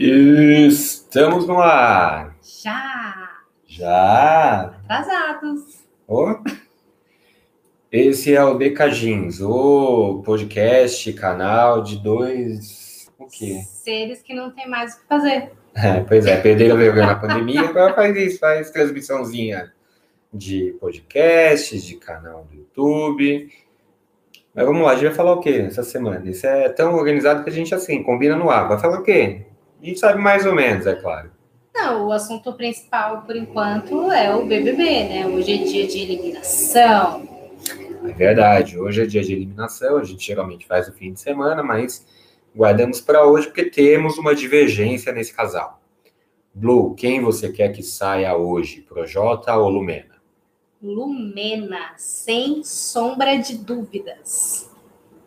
Estamos no ar. Já! Já. Atrasados. Oh. Esse é o Decagins, o podcast, canal de dois. O quê? Seres que não tem mais o que fazer. É, pois é, perderam a vergonha na pandemia, agora faz isso, faz transmissãozinha de podcasts, de canal do YouTube. Mas vamos lá, a gente vai falar o quê essa semana? Isso é tão organizado que a gente, assim, combina no ar. Vai falar o quê? A gente sabe mais ou menos, é claro. Não, o assunto principal, por enquanto, é o BBB, né? Hoje é dia de eliminação. É verdade, hoje é dia de eliminação, a gente geralmente faz o fim de semana, mas guardamos para hoje porque temos uma divergência nesse casal. Blue, quem você quer que saia hoje, Projota ou Lumena? Lumena, sem sombra de dúvidas.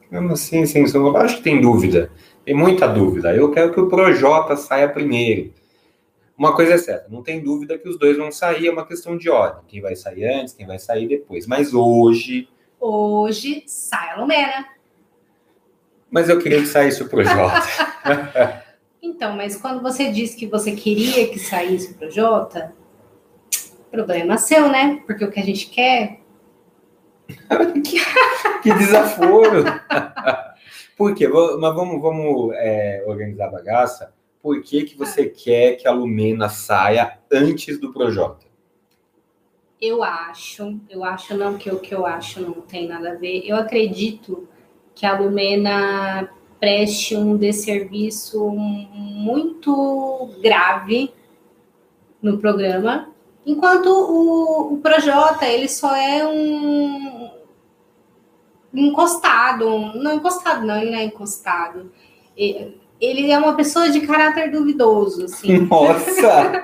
Mesmo assim, sem sombra, acho que tem dúvida. Tem muita dúvida. Eu quero que o Projota saia primeiro. Uma coisa é certa, não tem dúvida que os dois vão sair, é uma questão de ordem. Quem vai sair antes, quem vai sair depois. Mas hoje. Hoje sai a Lumena. Mas eu queria que saísse o Projota. então, mas quando você disse que você queria que saísse o Projota, problema seu, né? Porque o que a gente quer. que desaforo! Por quê? Mas vamos, vamos é, organizar a bagaça. Por que, que você quer que a Lumena saia antes do Projota? Eu acho, eu acho não que o que eu acho não tem nada a ver. Eu acredito que a Lumena preste um desserviço muito grave no programa, enquanto o, o Projota ele só é um encostado, não encostado não, ele não é encostado. Ele é uma pessoa de caráter duvidoso, assim. Nossa!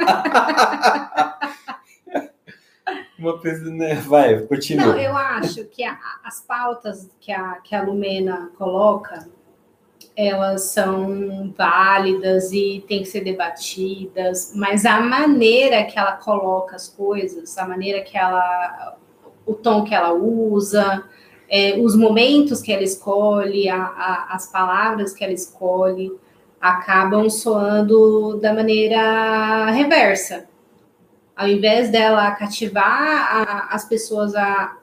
uma pessoa, né? Vai, continua. Não, eu acho que a, as pautas que a, que a Lumena coloca, elas são válidas e têm que ser debatidas, mas a maneira que ela coloca as coisas, a maneira que ela, o tom que ela usa, é, os momentos que ela escolhe, a, a, as palavras que ela escolhe, acabam soando da maneira reversa. Ao invés dela cativar a, as pessoas a,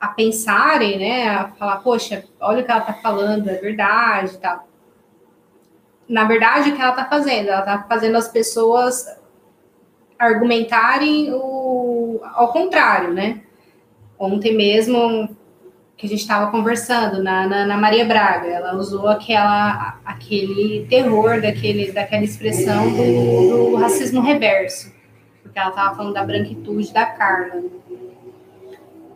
a pensarem, né, a falar, poxa, olha o que ela está falando, é verdade, tal. Na verdade, o que ela está fazendo? Ela está fazendo as pessoas argumentarem o, ao contrário, né? Ontem mesmo que a gente estava conversando na, na, na, Maria Braga. Ela usou aquela, aquele terror daquele, daquela expressão do, do racismo reverso, porque ela estava falando da branquitude da Carla.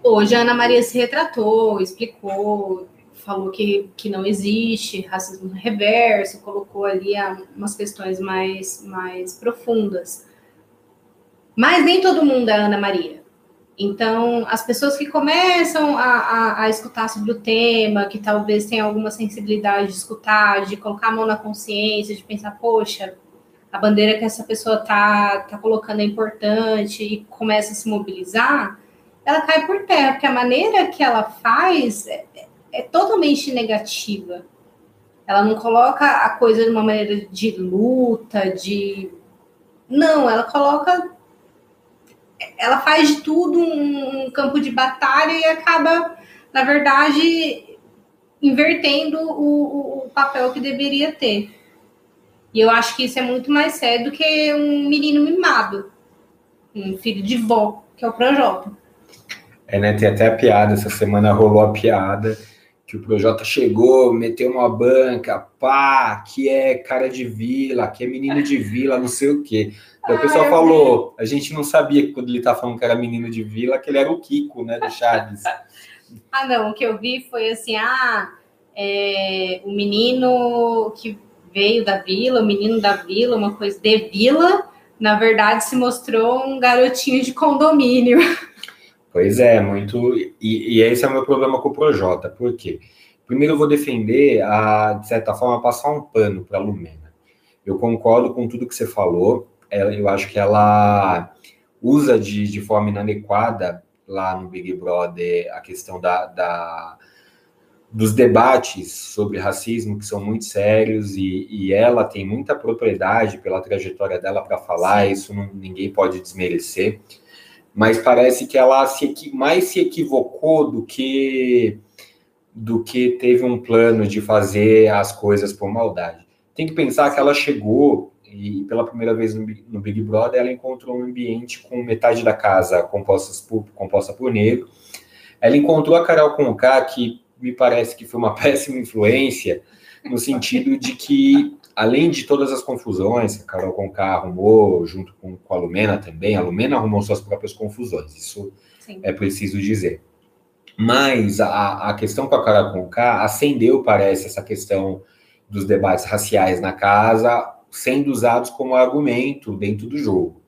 Hoje a Ana Maria se retratou, explicou, falou que, que não existe racismo reverso, colocou ali umas questões mais, mais profundas. Mas nem todo mundo é Ana Maria. Então, as pessoas que começam a, a, a, escutar sobre o tema, que talvez tenham alguma sensibilidade de escutar, de colocar a mão na consciência, de pensar, poxa, a bandeira que essa pessoa tá, tá colocando é importante e começa a se mobilizar, ela cai por terra, porque a maneira que ela faz é, é totalmente negativa. Ela não coloca a coisa de uma maneira de luta, de. Não, ela coloca ela faz de tudo um, campo de batalha e acaba, na verdade, invertendo o, o, papel que deveria ter. E eu acho que isso é muito mais sério do que um menino mimado, um filho de vó, que é o Projota. É, né? Tem até a piada, essa semana rolou a piada que o Projota chegou, meteu uma banca, pá, que é cara de vila, que é menino de vila, não sei o quê. O pessoal falou, a gente não sabia que quando ele tá falando que era menino de vila, que ele era o Kiko, né, do Chaves. ah, não, o que eu vi foi assim, ah, é, o menino que veio da vila, o menino da vila, uma coisa de vila, na verdade se mostrou um garotinho de condomínio. Pois é, muito. E, e esse é o meu problema com o Projota. Por quê? Primeiro eu vou defender, a, de certa forma, passar um pano para a Lumena. Eu concordo com tudo que você falou. Eu acho que ela usa de, de forma inadequada lá no Big Brother a questão da, da dos debates sobre racismo que são muito sérios e, e ela tem muita propriedade pela trajetória dela para falar, Sim. isso não, ninguém pode desmerecer, mas parece que ela se, mais se equivocou do que do que teve um plano de fazer as coisas por maldade. Tem que pensar que ela chegou e pela primeira vez no, no Big Brother ela encontrou um ambiente com metade da casa composta por, composta por negro. Ela encontrou a Carol Conká, que me parece que foi uma péssima influência, no sentido de que, além de todas as confusões que a Carol Conká arrumou, junto com, com a Lumena também, a Lumena arrumou suas próprias confusões, isso Sim. é preciso dizer. Mas a, a questão com a Carol Conká acendeu, parece, essa questão dos debates raciais na casa, sendo usados como argumento dentro do jogo.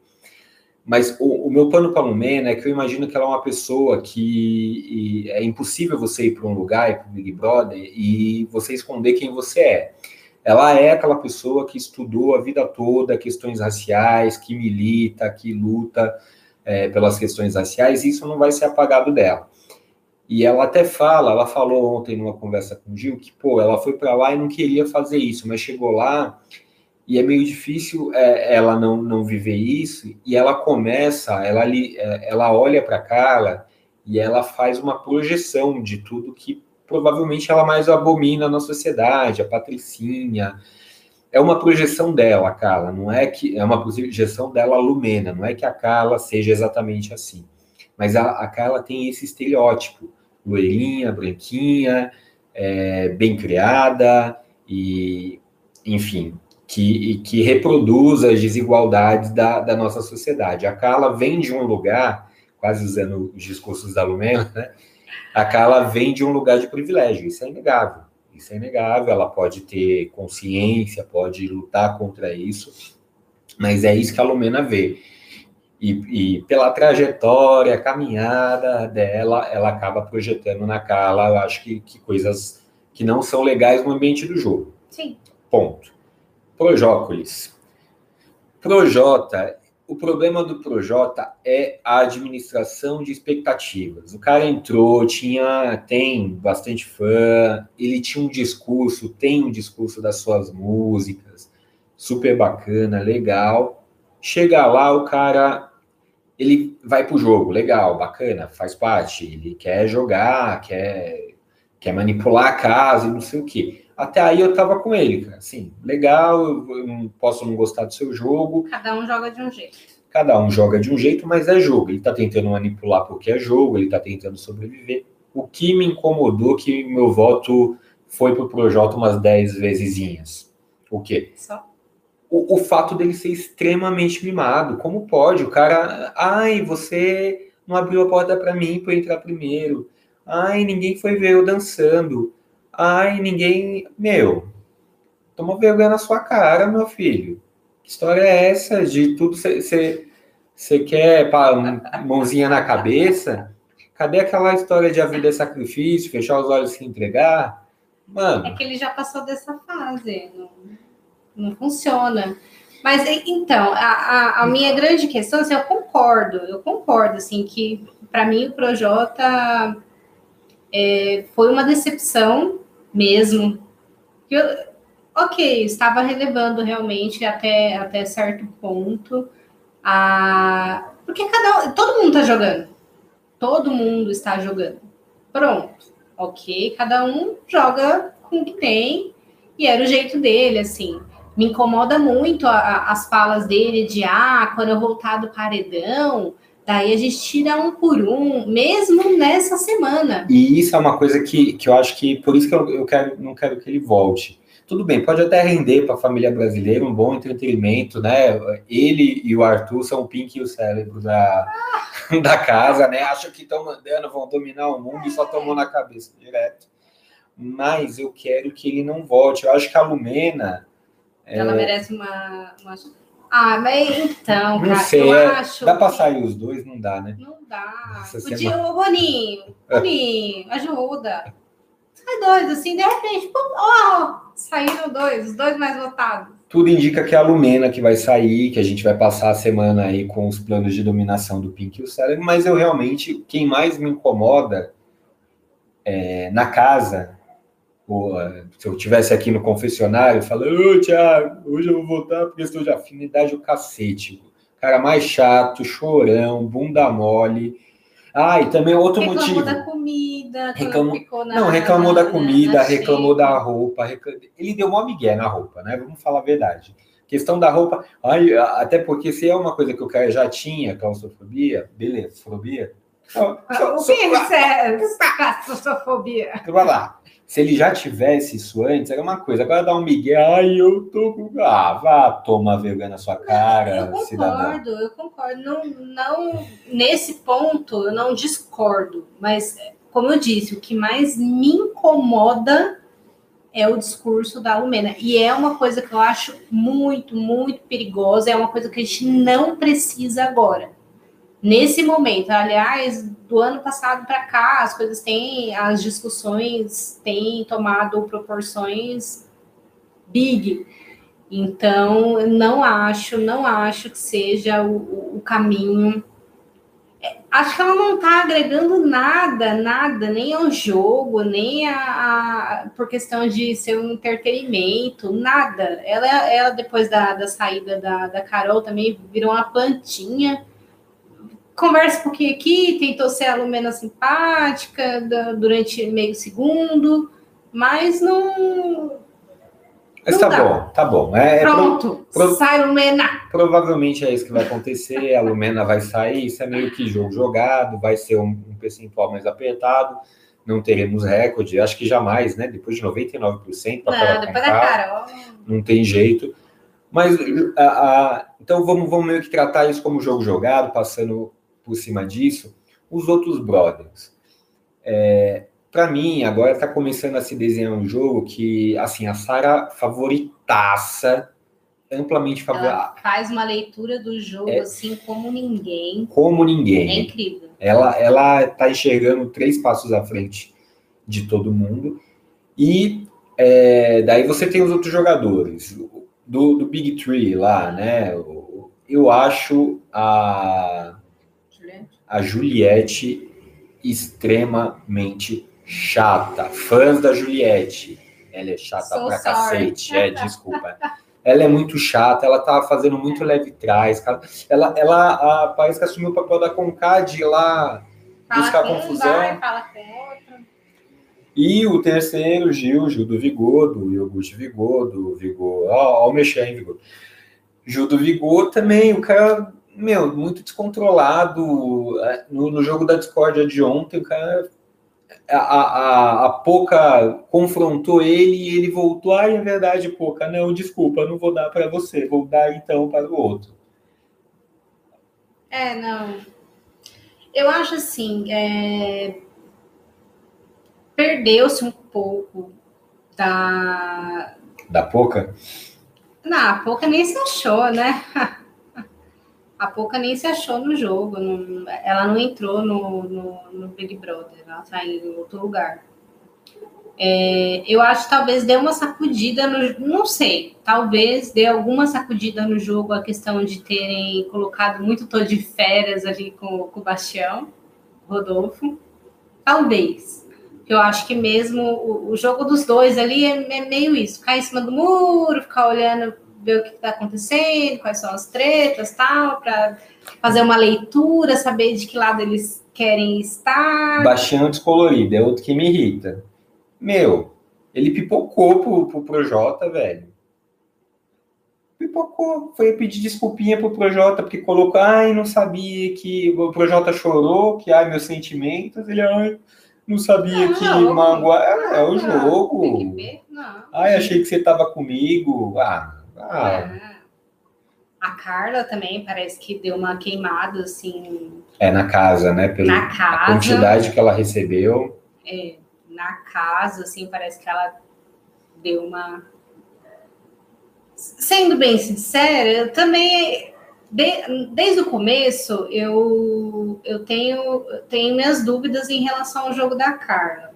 Mas o, o meu pano para a Lumena é que eu imagino que ela é uma pessoa que é impossível você ir para um lugar, ir para o Big Brother, e você esconder quem você é. Ela é aquela pessoa que estudou a vida toda questões raciais, que milita, que luta é, pelas questões raciais, e isso não vai ser apagado dela. E ela até fala, ela falou ontem numa conversa com o Gil, que, pô, ela foi para lá e não queria fazer isso, mas chegou lá e é meio difícil é, ela não, não viver isso, e ela começa, ela, é, ela olha para a Carla e ela faz uma projeção de tudo que provavelmente ela mais abomina na sociedade, a Patricinha. É uma projeção dela, Carla, não é que é uma projeção dela Lumena, não é que a Carla seja exatamente assim. Mas a, a Carla tem esse estereótipo, loirinha, branquinha, é, bem criada e, enfim, que, que reproduz as desigualdades da, da nossa sociedade. A Carla vem de um lugar, quase usando os discursos da Lumena, né? a Carla vem de um lugar de privilégio, isso é inegável. Isso é inegável, ela pode ter consciência, pode lutar contra isso, mas é isso que a Lumena vê. E, e, pela trajetória, caminhada dela, ela acaba projetando na Carla, eu acho que, que coisas que não são legais no ambiente do jogo. Sim. Ponto. Projócolis. Projota, o problema do Projota é a administração de expectativas. O cara entrou, tinha, tem bastante fã, ele tinha um discurso, tem um discurso das suas músicas, super bacana, legal. Chega lá, o cara ele vai pro jogo, legal, bacana, faz parte, ele quer jogar, quer, quer manipular a casa e não sei o quê. Até aí eu tava com ele, cara. Assim, legal, eu não posso não gostar do seu jogo. Cada um joga de um jeito. Cada um joga de um jeito, mas é jogo. Ele tá tentando manipular porque é jogo, ele tá tentando sobreviver. O que me incomodou que meu voto foi pro Projota umas 10 vezesinhas. O quê? Só. O, o fato dele ser extremamente mimado. Como pode? O cara, ai, você não abriu a porta para mim para entrar primeiro. Ai, ninguém foi ver eu dançando. Ai, ninguém. Meu, toma vergonha na sua cara, meu filho. Que história é essa? De tudo você quer pá, mãozinha na cabeça? Cadê aquela história de a vida é sacrifício, fechar os olhos e se entregar? Mano. É que ele já passou dessa fase. Não, não funciona. Mas então, a, a, a, minha grande questão, assim, eu concordo, eu concordo, assim, que para mim o Projota é, foi uma decepção mesmo. Eu, ok, estava relevando realmente até, até certo ponto. A... Porque cada todo mundo está jogando. Todo mundo está jogando. Pronto. Ok, cada um joga com o que tem e era o jeito dele, assim. Me incomoda muito a, a, as falas dele de ah, quando eu voltar do paredão, Daí a gente tira um por um, mesmo nessa semana. E isso é uma coisa que, que eu acho que, por isso que eu, eu quero, não quero que ele volte. Tudo bem, pode até render para a família brasileira um bom entretenimento, né? Ele e o Arthur são o pink e o cérebro da, ah. da casa, né? Acham que estão mandando, vão dominar o mundo e só tomam na cabeça direto. Mas eu quero que ele não volte. Eu acho que a Lumena. Ela é... merece uma, uma ah, mas então, não cara, sei, eu é, acho. Dá pra sair os dois? Não dá, né? Não dá. Essa o semana... dia, ô, Boninho, Boninho, ajuda. Sai dois, assim, de repente, ó, oh, saíram dois, os dois mais votados. Tudo indica que é a Lumena que vai sair, que a gente vai passar a semana aí com os planos de dominação do Pink e o Cérebro, mas eu realmente, quem mais me incomoda é, na casa se eu tivesse aqui no confessionário, falando, ô Thiago, hoje eu vou voltar por questão de afinidade o cacete. Cara mais chato, chorão, bunda mole. Ah, e também outro reclamou motivo. da comida, reclamou, na, não, reclamou da comida, reclamou da roupa. Reclamou, ele deu uma migué na roupa, né? Vamos falar a verdade. Questão da roupa, ai, até porque se é uma coisa que o cara já tinha, claustrofobia, beleza, fobia. o que é claustrofobia? Vai lá. Se ele já tivesse isso antes, era uma coisa. Agora dá um migué, ai, eu tô com. Ah, vá, toma vergonha na sua cara. Eu concordo, cidadão. eu concordo. Não, não, nesse ponto, eu não discordo. Mas, como eu disse, o que mais me incomoda é o discurso da Lumena. E é uma coisa que eu acho muito, muito perigosa. É uma coisa que a gente não precisa agora nesse momento. Aliás, do ano passado para cá, as coisas têm, as discussões têm tomado proporções big. Então, não acho, não acho que seja o, o caminho. É, acho que ela não está agregando nada, nada, nem ao jogo, nem a, a, por questão de ser um entretenimento, nada. Ela, ela depois da, da saída da, da Carol, também virou uma plantinha conversa um pouquinho aqui, tentou ser a Lumena simpática durante meio segundo, mas não. Mas não tá dá. bom, tá bom. É, é Pronto, pro, sai Lumena. Provavelmente é isso que vai acontecer, a Lumena vai sair, isso é meio que jogo jogado, vai ser um, um percentual mais apertado, não teremos recorde, acho que jamais, né? Depois de 99% para Não, depois da Carol. Não tem jeito. Mas a, a, então vamos, vamos meio que tratar isso como jogo jogado, passando por cima disso, os outros brothers. É, para mim, agora está começando a se desenhar um jogo que, assim, a Sara favoritaça, amplamente favorita. faz uma leitura do jogo, é, assim, como ninguém. Como ninguém. É incrível. Ela, ela tá enxergando três passos à frente de todo mundo. E é, daí você tem os outros jogadores. Do, do Big Tree lá, né? Eu acho a a Juliette extremamente chata. Fãs da Juliette. Ela é chata so pra sorry. cacete. É, desculpa. Ela é muito chata, ela tá fazendo muito leve trás. Ela, ela a, parece que assumiu o papel da Concade lá fala buscar confusão. Vai, fala com outra. E o terceiro, Gil, Gil do Vigodo, Iogurte Vigodo, Vigor. Ó, ó, o mexer em Vigor. Gil do Vigor também, o cara meu, muito descontrolado. É, no, no jogo da discórdia de ontem, o cara. A, a, a Poca confrontou ele e ele voltou. Ah, é verdade, Poca. Não, desculpa, não vou dar para você, vou dar então para o outro. É, não. Eu acho assim, é... perdeu-se um pouco da. Da Poca? Não, a Poca nem se achou, né? a Pouca nem se achou no jogo, não, ela não entrou no, no, no, Big Brother, ela está em outro lugar. É, eu acho que talvez dê uma sacudida no. Não sei, talvez dê alguma sacudida no jogo a questão de terem colocado muito todo de férias ali com, com o Bastião, Rodolfo. Talvez. Eu acho que mesmo o, o jogo dos dois ali é, é meio isso: ficar em cima do muro, ficar olhando ver o que está acontecendo, quais são as tretas, tal, para fazer uma leitura, saber de que lado eles querem estar. Baixando descolorido, é outro que me irrita. Meu, ele pipocou pro, pro Projota, velho. Pipocou, foi pedir desculpinha pro Projota, porque colocou, ai, não sabia que. O Projota chorou, que ai, meus sentimentos, ele, ai, não sabia não, que não, magoar. É, é, o jogo. Ai, achei que você tava comigo. Ah, ah. É. A Carla também parece que deu uma queimada, assim. É, na casa, né? Pela na casa. A quantidade que ela recebeu. É, na casa, assim, parece que ela deu uma. Sendo bem sincera, eu também. De, desde o começo, eu, eu tenho, tenho minhas dúvidas em relação ao jogo da Carla.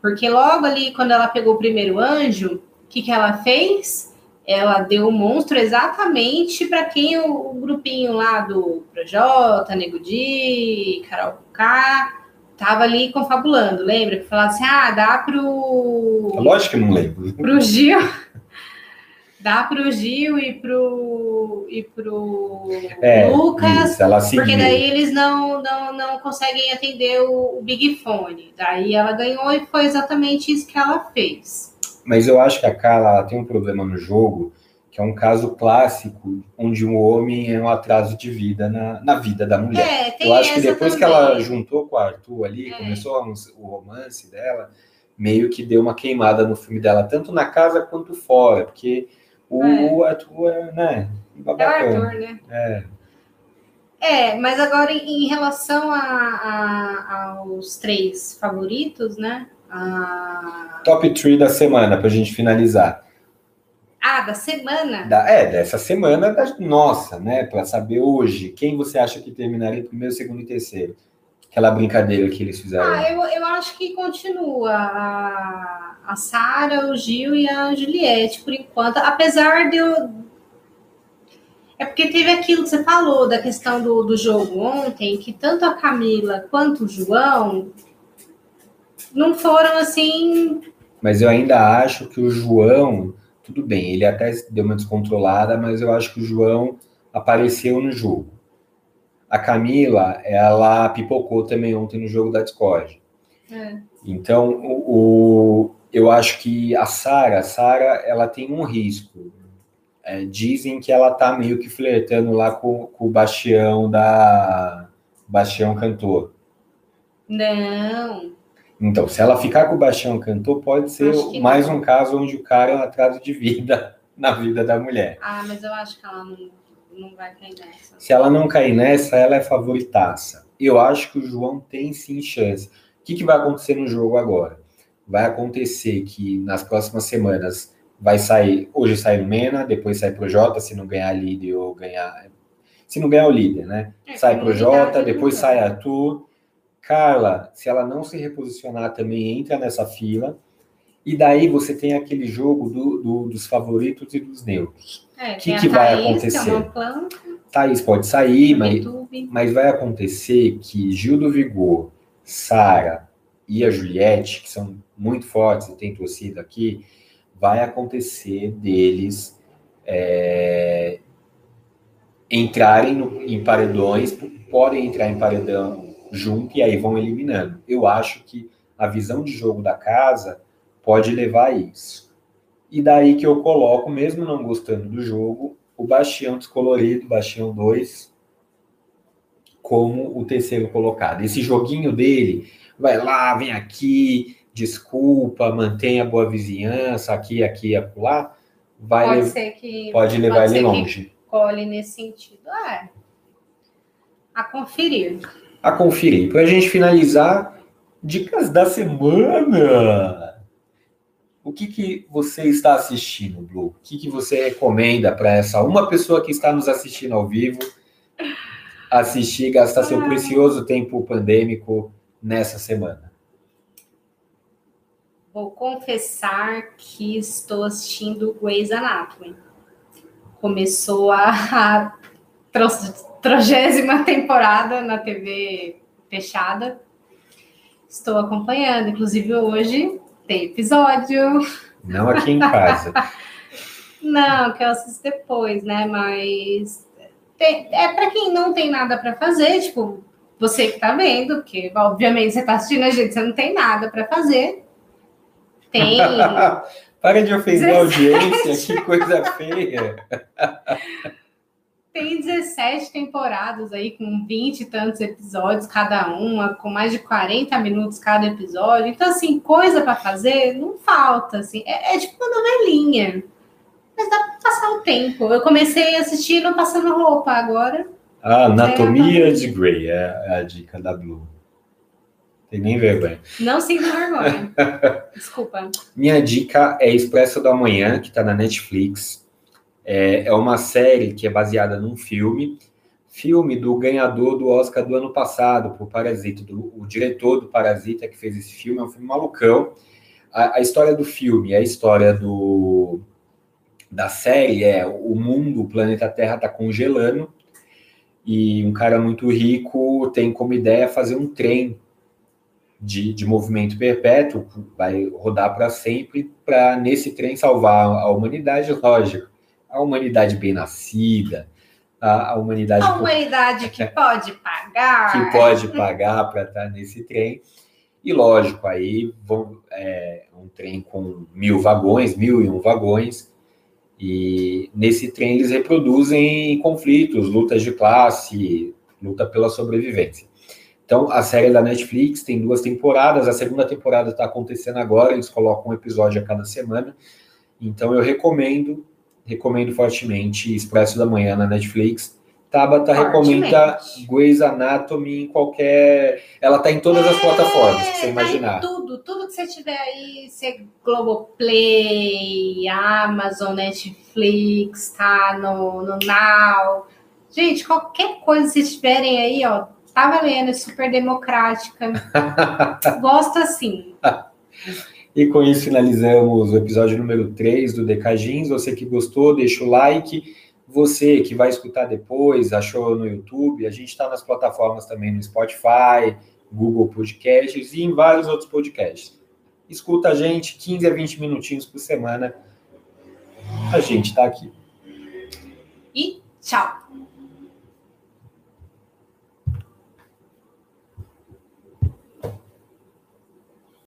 Porque logo ali, quando ela pegou o primeiro anjo, o que, que ela fez? Ela deu o monstro exatamente para quem o, o, grupinho lá do Projota, Nego Di, Carol K tava ali confabulando, lembra? Que falava assim, ah, dá pro... Lógico que não lembro. Pro Gil... dá pro Gil e pro, e pro É, Lucas, isso, porque daí eles não, não, não conseguem atender o, o Big Fone. Daí ela ganhou e foi exatamente isso que ela fez. Mas eu acho que a Carla tem um problema no jogo, que é um caso clássico, onde um homem é um atraso de vida na, na vida da mulher. É, tem eu acho que depois que também. ela juntou com o Arthur ali, É. começou o romance dela, meio que deu uma queimada no filme dela, tanto na casa quanto fora, porque o, É. Arthur é, né, É o. Arthur, né? É. É, mas agora em, em relação a, a- aos três favoritos, né? A... Top 3 da semana, pra gente finalizar. Ah, da semana. Da, é, dessa semana da nossa, né? Pra saber hoje, quem você acha que terminaria primeiro, segundo e terceiro? Aquela brincadeira que eles fizeram. Ah, eu, eu acho que continua a, a Sara, o Gil e a Juliette, por enquanto. Apesar de eu. É porque teve aquilo que você falou da questão do, do jogo ontem, que tanto a Camila quanto o João não foram assim. Mas eu ainda acho que o João, tudo bem, ele até deu uma descontrolada, mas eu acho que o João apareceu no jogo. A Camila, ela pipocou também ontem no jogo da Discord. É. Então, o, o- eu acho que a Sara, Sara, ela tem um risco. É, dizem que ela tá meio que flertando lá com, com o Bastião da Bastião Cantor. Não. Então, se ela ficar com o Bastião Cantor, pode ser mais não. um caso onde o cara é um atraso de vida na vida da mulher. Ah, mas eu acho que ela não, não vai cair nessa. Se ela não cair nessa, ela é favoritaça. Eu acho que o João tem sim chance. O que, que vai acontecer no jogo agora? Vai acontecer que nas próximas semanas vai sair. Hoje sai o Mena, depois sai pro Jota, se não ganhar líder ou ganhar. Se não ganhar o líder, né? É, sai pro Jota, depois vai. sai Arthur. Carla, se ela não se reposicionar também entra nessa fila. E daí você tem aquele jogo do- do- dos favoritos e dos neutros. É, que que vai Thaís, é acontecer? planta, Thaís pode sair, mas YouTube. mas vai acontecer que Gil do Vigor, Sara e a Juliette, que são muito fortes e tem torcida aqui, vai acontecer deles é, entrarem no- em paredões, podem entrar em paredão junto e aí vão eliminando. Eu acho que a visão de jogo da casa pode levar a isso. E daí que eu coloco, mesmo não gostando do jogo, o Bastião Descolorido, Bastião 2, como o terceiro colocado. Esse joguinho dele, vai lá, vem aqui, desculpa, mantenha a boa vizinhança, aqui, aqui acolá, vai Pode lev- ser que pode levar pode ele longe. colhe nesse sentido. É. A conferir. A conferir. Para a gente finalizar, dicas da semana. O que, que você está assistindo, Blue? O que, que você recomenda para essa uma pessoa que está nos assistindo ao vivo assistir, gastar seu precioso tempo pandêmico nessa semana? Vou confessar que estou assistindo Grey's Anatomy. Começou a, a trigésima temporada na TV fechada. Estou acompanhando. Inclusive, hoje tem episódio. Não aqui em casa. Não, que eu assisto depois, né? Mas tem- é para quem não tem nada para fazer, tipo, você que tá vendo, porque obviamente você tá assistindo a gente, você não tem nada para fazer. Tem. Para de ofender a audiência, que coisa feia. Tem 17 temporadas aí, com 20 e tantos episódios cada uma, com mais de 40 minutos cada episódio. Então, assim, coisa para fazer não falta. Assim. É, é tipo uma novelinha. Mas dá pra passar o tempo. Eu comecei a assistir não passando roupa agora. A anatomia É, de Grey é a dica da Blue. Tem nem vergonha. Não sinto vergonha. Desculpa. Minha dica é Expresso da Manhã, que está na Netflix. É, é uma série que é baseada num filme, filme do ganhador do Oscar do ano passado, por Parasita, do, o diretor do Parasita que fez esse filme, é um filme malucão. A, a história do filme, a história do, da série é o mundo, o planeta Terra está congelando, e um cara muito rico tem como ideia fazer um trem de, de movimento perpétuo, vai rodar para sempre, para nesse trem salvar a humanidade, lógico. A humanidade bem nascida, a, a humanidade. A humanidade que pode pagar. Que pode pagar para estar nesse trem. E lógico, aí vão, é um trem com mil vagões, mil e um vagões, e nesse trem eles reproduzem conflitos, lutas de classe, luta pela sobrevivência. Então, a série da Netflix tem duas temporadas, a segunda temporada está acontecendo agora, eles colocam um episódio a cada semana. Então, eu recomendo, recomendo fortemente Expresso da Manhã na Netflix. Tabata recomenda Grey's Anatomy em qualquer. Ela tá em todas é, as plataformas que você tá imaginar. tudo, tudo que você tiver aí, você Globoplay, Amazon, Netflix, tá no, no Now. Gente, qualquer coisa que vocês tiverem aí, ó, tá valendo, é super democrática. Gosto assim. E com isso finalizamos o episódio número 3 do Decagins. Você que gostou, deixa o like. Você que vai escutar depois, achou no YouTube, a gente está nas plataformas também no Spotify, Google Podcasts e em vários outros podcasts. Escuta a gente 15 a 20 minutinhos por semana. A gente está aqui. E tchau!